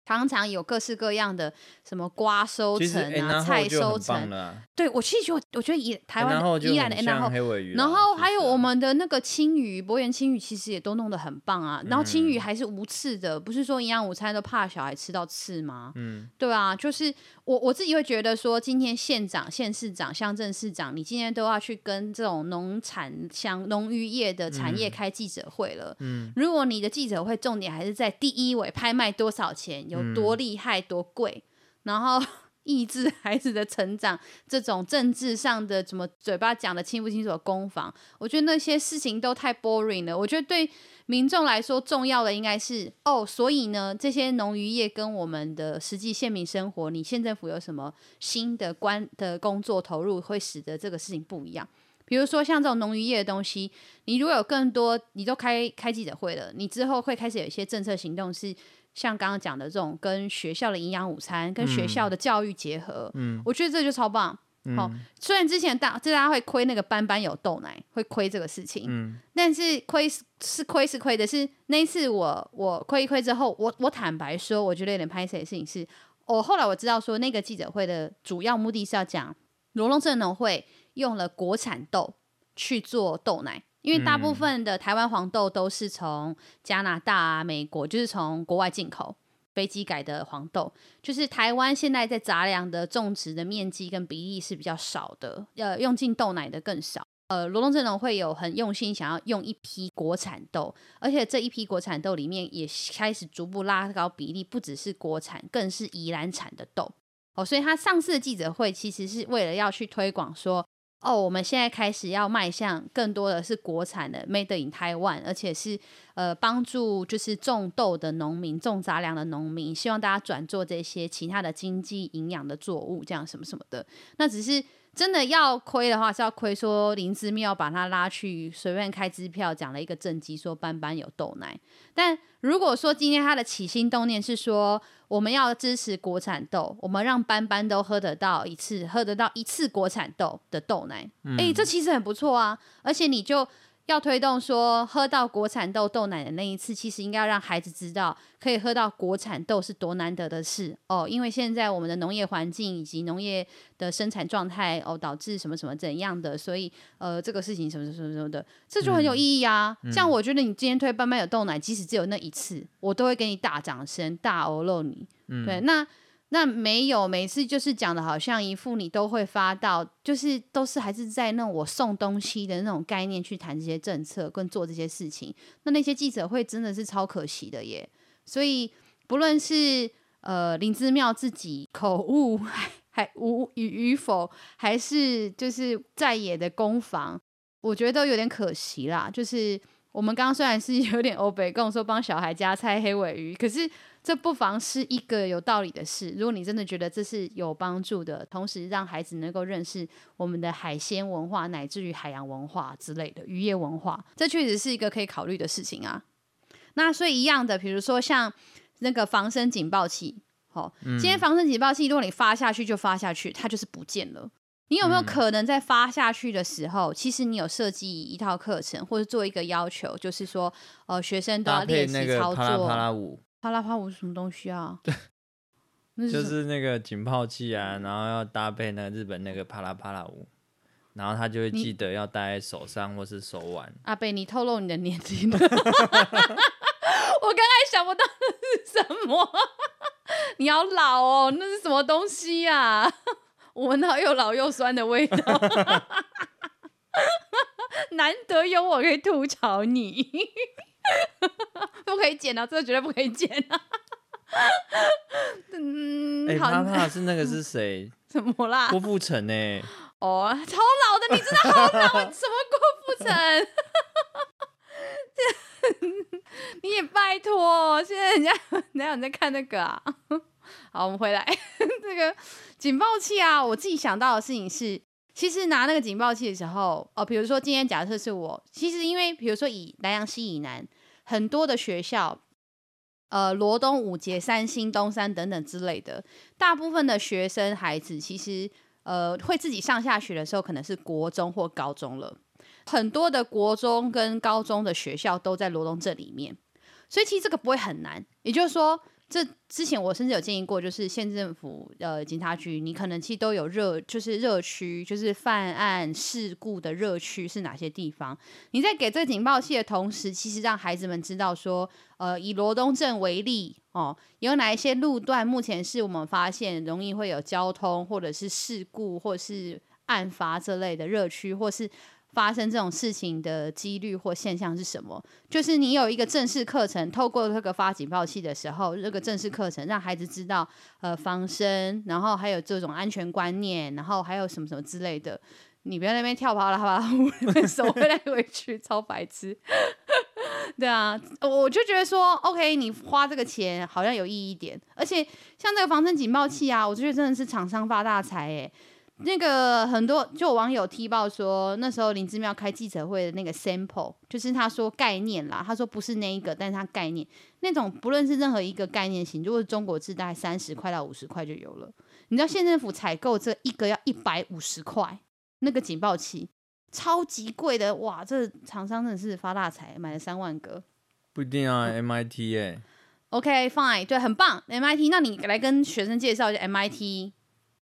常常有各式各样的什么瓜收成啊，菜收成，对我其实我我觉得以台湾宜兰的然后然后还有我们的那个青鱼，博元青鱼其实也都弄得很棒啊。然后青鱼还是无刺的，不是说营养午餐都怕小孩吃到刺吗？嗯，对啊，就是我我自己会觉得说，今天县长、县市长、乡镇市长，你今天都要去跟这种农产乡农渔业的产业开记者会了。嗯，如果你的记者会重点还是在第一位拍卖多少钱，有多厉害多贵，然后 抑制孩子的成长，这种政治上的怎么嘴巴讲的清不清楚的攻防，我觉得那些事情都太 boring 了。我觉得对民众来说，重要的应该是哦，所以呢，这些农渔业跟我们的实际县民生活，你县政府有什么新的关的工作投入，会使得这个事情不一样？比如说像这种农渔业的东西，你如果有更多，你都开开记者会了，你之后会开始有一些政策行动是。像刚刚讲的这种跟学校的营养午餐、跟学校的教育结合，嗯，我觉得这就超棒。好、嗯，虽然之前大这大家会亏那个班班有豆奶，会亏这个事情，嗯，但是亏是亏是亏的是那一次我我亏一亏之后，我我坦白说，我觉得有点拍谢的事情是，我后来我知道说那个记者会的主要目的是要讲罗东镇农会用了国产豆去做豆奶。因为大部分的台湾黄豆都是从加拿大啊、美国，就是从国外进口飞机改的黄豆，就是台湾现在在杂粮的种植的面积跟比例是比较少的，呃，用进豆奶的更少。呃，罗东镇农会有很用心想要用一批国产豆，而且这一批国产豆里面也开始逐步拉高比例，不只是国产，更是宜兰产的豆。哦，所以他上次的记者会其实是为了要去推广说。哦，我们现在开始要迈向更多的是国产的 Made in Taiwan，而且是呃帮助就是种豆的农民、种杂粮的农民，希望大家转做这些其他的经济营养的作物，这样什么什么的。那只是真的要亏的话，是要亏说林之妙把他拉去随便开支票，讲了一个政绩，说班班有豆奶。但如果说今天他的起心动念是说，我们要支持国产豆，我们让班班都喝得到一次，喝得到一次国产豆的豆奶，哎、嗯欸，这其实很不错啊，而且你就。要推动说喝到国产豆豆奶的那一次，其实应该要让孩子知道，可以喝到国产豆是多难得的事哦。因为现在我们的农业环境以及农业的生产状态哦，导致什么什么怎样的，所以呃，这个事情什么什么什么的，这就很有意义啊。嗯、像我觉得你今天推班班有豆奶，即使只有那一次，我都会给你大掌声、大欧露你。嗯、对，那那没有，每次就是讲的好像一副你都会发到，就是都是还是在那我送东西的那种概念去谈这些政策跟做这些事情。那那些记者会真的是超可惜的耶。所以不论是呃林之妙自己口误还无与与否，还是就是在野的攻防，我觉得都有点可惜啦。就是我们刚刚虽然是有点欧北跟我说帮小孩加菜黑尾鱼，可是。这不妨是一个有道理的事。如果你真的觉得这是有帮助的，同时让孩子能够认识我们的海鲜文化，乃至于海洋文化之类的渔业文化，这确实是一个可以考虑的事情啊。那所以一样的，比如说像那个防身警报器，好，今天防身警报器，如果你发下去就发下去，它就是不见了。你有没有可能在发下去的时候，其实你有设计一套课程，或者做一个要求，就是说，呃，学生都要练习操作。啪啦啪舞是什么东西啊？对，就是那个警报器啊，然后要搭配那个日本那个啪啦啪啦舞，然后他就会记得要戴在手上或是手腕。阿贝，你透露你的年 纪了。我刚才想不到那是什么，你好老哦，那是什么东西呀？啊？我闻到又老又酸的味道，难得有我可以吐槽你。不可以剪啊！这个绝对不可以剪啊！嗯，哎，他怕是那个是谁？怎么啦？郭富城呢？哦，超老的，你真的好老？什么郭富城？你也拜托，现在人家哪有人在看那个啊？好，我们回来这个警报器啊！我自己想到的事情是，其实拿那个警报器的时候，哦，比如说今天假设是我，其实因为比如说以南阳西以南。很多的学校，呃，罗东、五结、三星、东山等等之类的，大部分的学生孩子其实，呃，会自己上下学的时候，可能是国中或高中了。很多的国中跟高中的学校都在罗东这里面，所以其实这个不会很难。也就是说。这之前我甚至有建议过，就是县政府呃警察局，你可能其实都有热，就是热区，就是犯案事故的热区是哪些地方？你在给这个警报器的同时，其实让孩子们知道说，呃，以罗东镇为例哦，有哪一些路段目前是我们发现容易会有交通或者是事故或是案发这类的热区，或是。发生这种事情的几率或现象是什么？就是你有一个正式课程，透过这个发警报器的时候，这个正式课程让孩子知道呃防身，然后还有这种安全观念，然后还有什么什么之类的。你不要那边跳啪啦啪啦，手回来回去，超白痴。对啊，我就觉得说，OK，你花这个钱好像有意义一点，而且像这个防身警报器啊，我就觉得真的是厂商发大财哎。那个很多就有网友踢爆说，那时候林志妙开记者会的那个 sample，就是他说概念啦，他说不是那一个，但是他概念那种不论是任何一个概念型，如果是中国制，大概三十块到五十块就有了。你知道县政府采购这一个要一百五十块，那个警报器超级贵的，哇！这厂商真的是发大财，买了三万个。不一定啊，MIT 耶。OK fine，对，很棒，MIT。那你来跟学生介绍一下 MIT。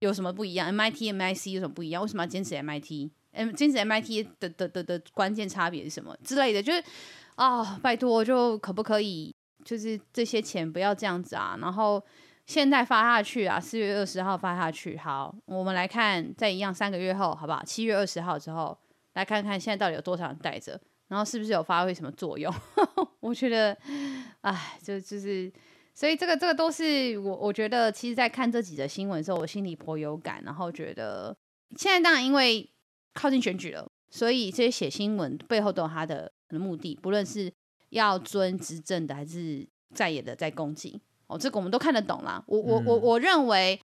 有什么不一样？MIT、MIC 有什么不一样？为什么要坚持 MIT？M 坚持 MIT 的的的的关键差别是什么之类的？就是啊、哦，拜托，就可不可以，就是这些钱不要这样子啊？然后现在发下去啊，四月二十号发下去。好，我们来看，再一样三个月后，好不好？七月二十号之后，来看看现在到底有多少人带着，然后是不是有发挥什么作用？我觉得，哎，就就是。所以这个这个都是我我觉得，其实，在看这几则新闻的时候，我心里颇有感，然后觉得现在当然因为靠近选举了，所以这些写新闻背后都有他的目的，不论是要尊执政的，还是在野的在攻击哦，这个我们都看得懂啦。我我我我认为，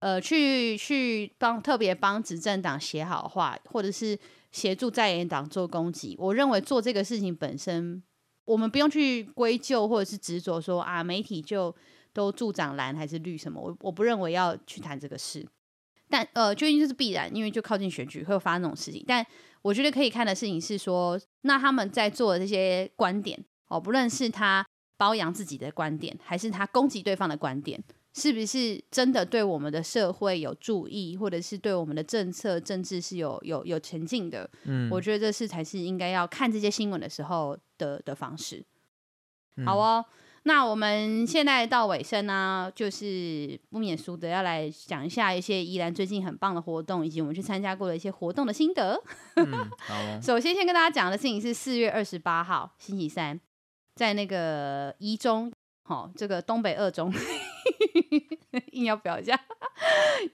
呃，去去帮特别帮执政党写好话，或者是协助在野党做攻击，我认为做这个事情本身。我们不用去归咎或者是执着说啊，媒体就都助长蓝还是绿什么，我我不认为要去谈这个事。但呃，究竟就是必然，因为就靠近选举会发生那种事情。但我觉得可以看的事情是说，那他们在做的这些观点哦，不论是他包养自己的观点，还是他攻击对方的观点。是不是真的对我们的社会有注意，或者是对我们的政策政治是有有有前进的？嗯，我觉得这是才是应该要看这些新闻的时候的的方式。嗯、好哦，那我们现在到尾声呢，就是不免俗的要来讲一下一些宜兰最近很棒的活动，以及我们去参加过的一些活动的心得。嗯，好哦。首先，先跟大家讲的事情是四月二十八号星期三，在那个一中，好，这个东北二中，硬要表一下，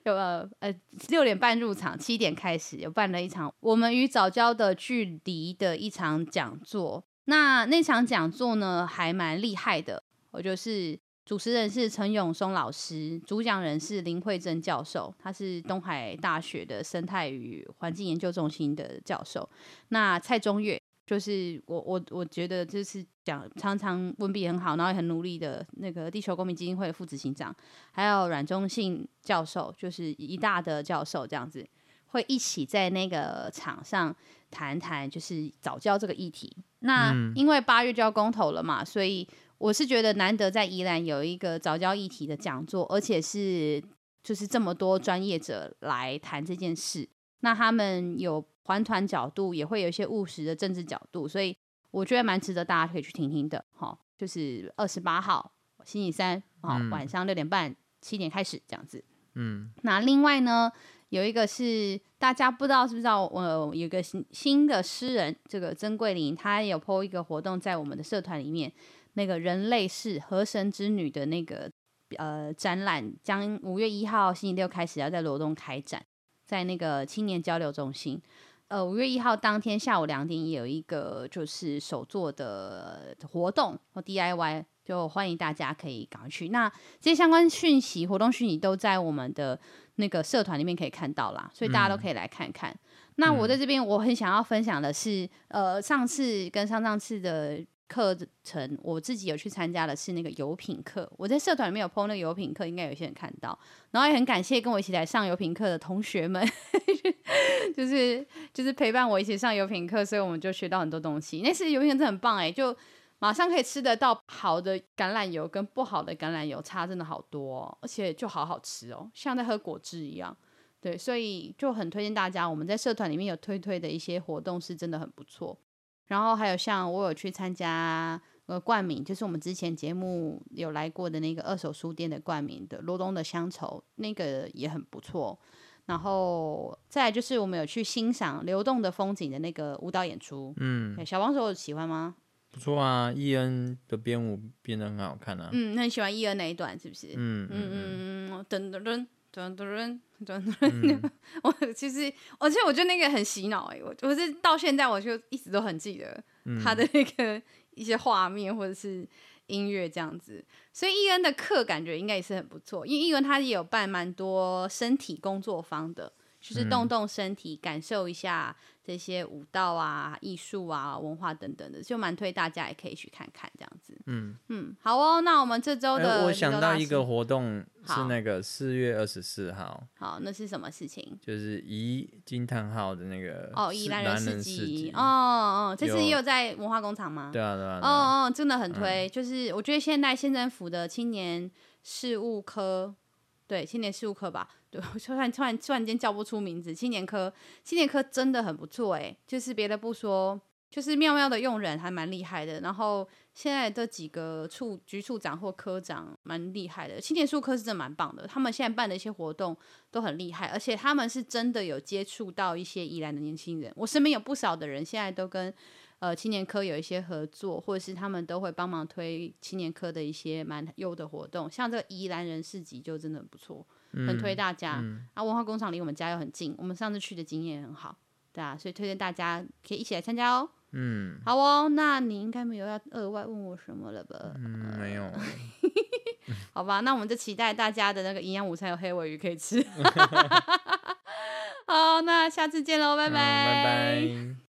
有呃呃六点半入场，七点开始，有办了一场我们与早教的距离的一场讲座。那那场讲座呢，还蛮厉害的。我就是主持人是陈永松老师，主讲人是林慧珍教授，他是东海大学的生态与环境研究中心的教授。那蔡中岳就是我我我觉得就是讲常常文笔很好，然后也很努力的那个地球公民基金会副执行长，还有阮中信教授，就是一大的教授，这样子会一起在那个场上谈谈就是早教这个议题。那因为八月就要公投了嘛，所以我是觉得难得在宜兰有一个早教议题的讲座，而且是就是这么多专业者来谈这件事。那他们有环团角度，也会有一些务实的政治角度，所以我觉得蛮值得大家可以去听听的。哈，就是二十八号星期三，好，晚上六点半七点开始这样子。嗯，那另外呢？有一个是大家不知道是不是知道，我有一个新新的诗人，这个曾桂林，他有 po 一个活动在我们的社团里面，那个人类是河神之女的那个呃展览，将五月一号星期六开始要在罗东开展，在那个青年交流中心。呃，五月一号当天下午两点也有一个就是手作的活动或 DIY，就欢迎大家可以赶快去。那这些相关讯息、活动讯息都在我们的。那个社团里面可以看到啦，所以大家都可以来看看。嗯、那我在这边，我很想要分享的是，嗯、呃，上次跟上上次的课程，我自己有去参加的是那个油品课。我在社团里面有 po 那个油品课，应该有些人看到。然后也很感谢跟我一起来上油品课的同学们，就是就是陪伴我一起上油品课，所以我们就学到很多东西。那次油品课真的很棒哎、就。马上可以吃得到好的橄榄油跟不好的橄榄油差真的好多，而且就好好吃哦，像在喝果汁一样。对，所以就很推荐大家，我们在社团里面有推推的一些活动是真的很不错。然后还有像我有去参加呃冠名，就是我们之前节目有来过的那个二手书店的冠名的罗东的乡愁，那个也很不错。然后再来就是我们有去欣赏流动的风景的那个舞蹈演出，嗯，小帮手喜欢吗？不错啊，伊恩的编舞编得很好看啊。嗯，那你喜欢伊恩哪一段？是不是？嗯嗯嗯，噔噔噔噔噔噔噔。我其实，而且我觉得那个很洗脑哎、欸，我我是到现在我就一直都很记得他的那个一些画面或者是音乐这样子。所以伊恩的课感觉应该也是很不错，因为伊恩他也有办蛮多身体工作坊的，就是动动身体，感受一下。这些舞蹈啊、艺术啊、文化等等的，就蛮推大家也可以去看看这样子。嗯嗯，好哦。那我们这周的、欸，我想到一个活动是那个四月二十四号。好，那是什么事情？就是宜惊叹号的那个哦，宜兰人市集哦哦，这次也有在文化工厂吗？对啊对啊。哦哦，真的很推。嗯、就是我觉得现在县政府的青年事务科，对青年事务科吧。对，我突然突然突然间叫不出名字。青年科，青年科真的很不错哎，就是别的不说，就是妙妙的用人还蛮厉害的。然后现在这几个处局处长或科长蛮厉害的，青年事务科是真的蛮棒的。他们现在办的一些活动都很厉害，而且他们是真的有接触到一些宜兰的年轻人。我身边有不少的人现在都跟呃青年科有一些合作，或者是他们都会帮忙推青年科的一些蛮优的活动，像这个宜兰人市集就真的很不错。很推大家、嗯嗯、啊！文化工厂离我们家又很近，我们上次去的经验也很好，对啊，所以推荐大家可以一起来参加哦。嗯，好哦，那你应该没有要额外问我什么了吧？嗯，没有。好吧，那我们就期待大家的那个营养午餐有黑尾鱼可以吃。好，那下次见喽，拜拜。嗯，拜拜。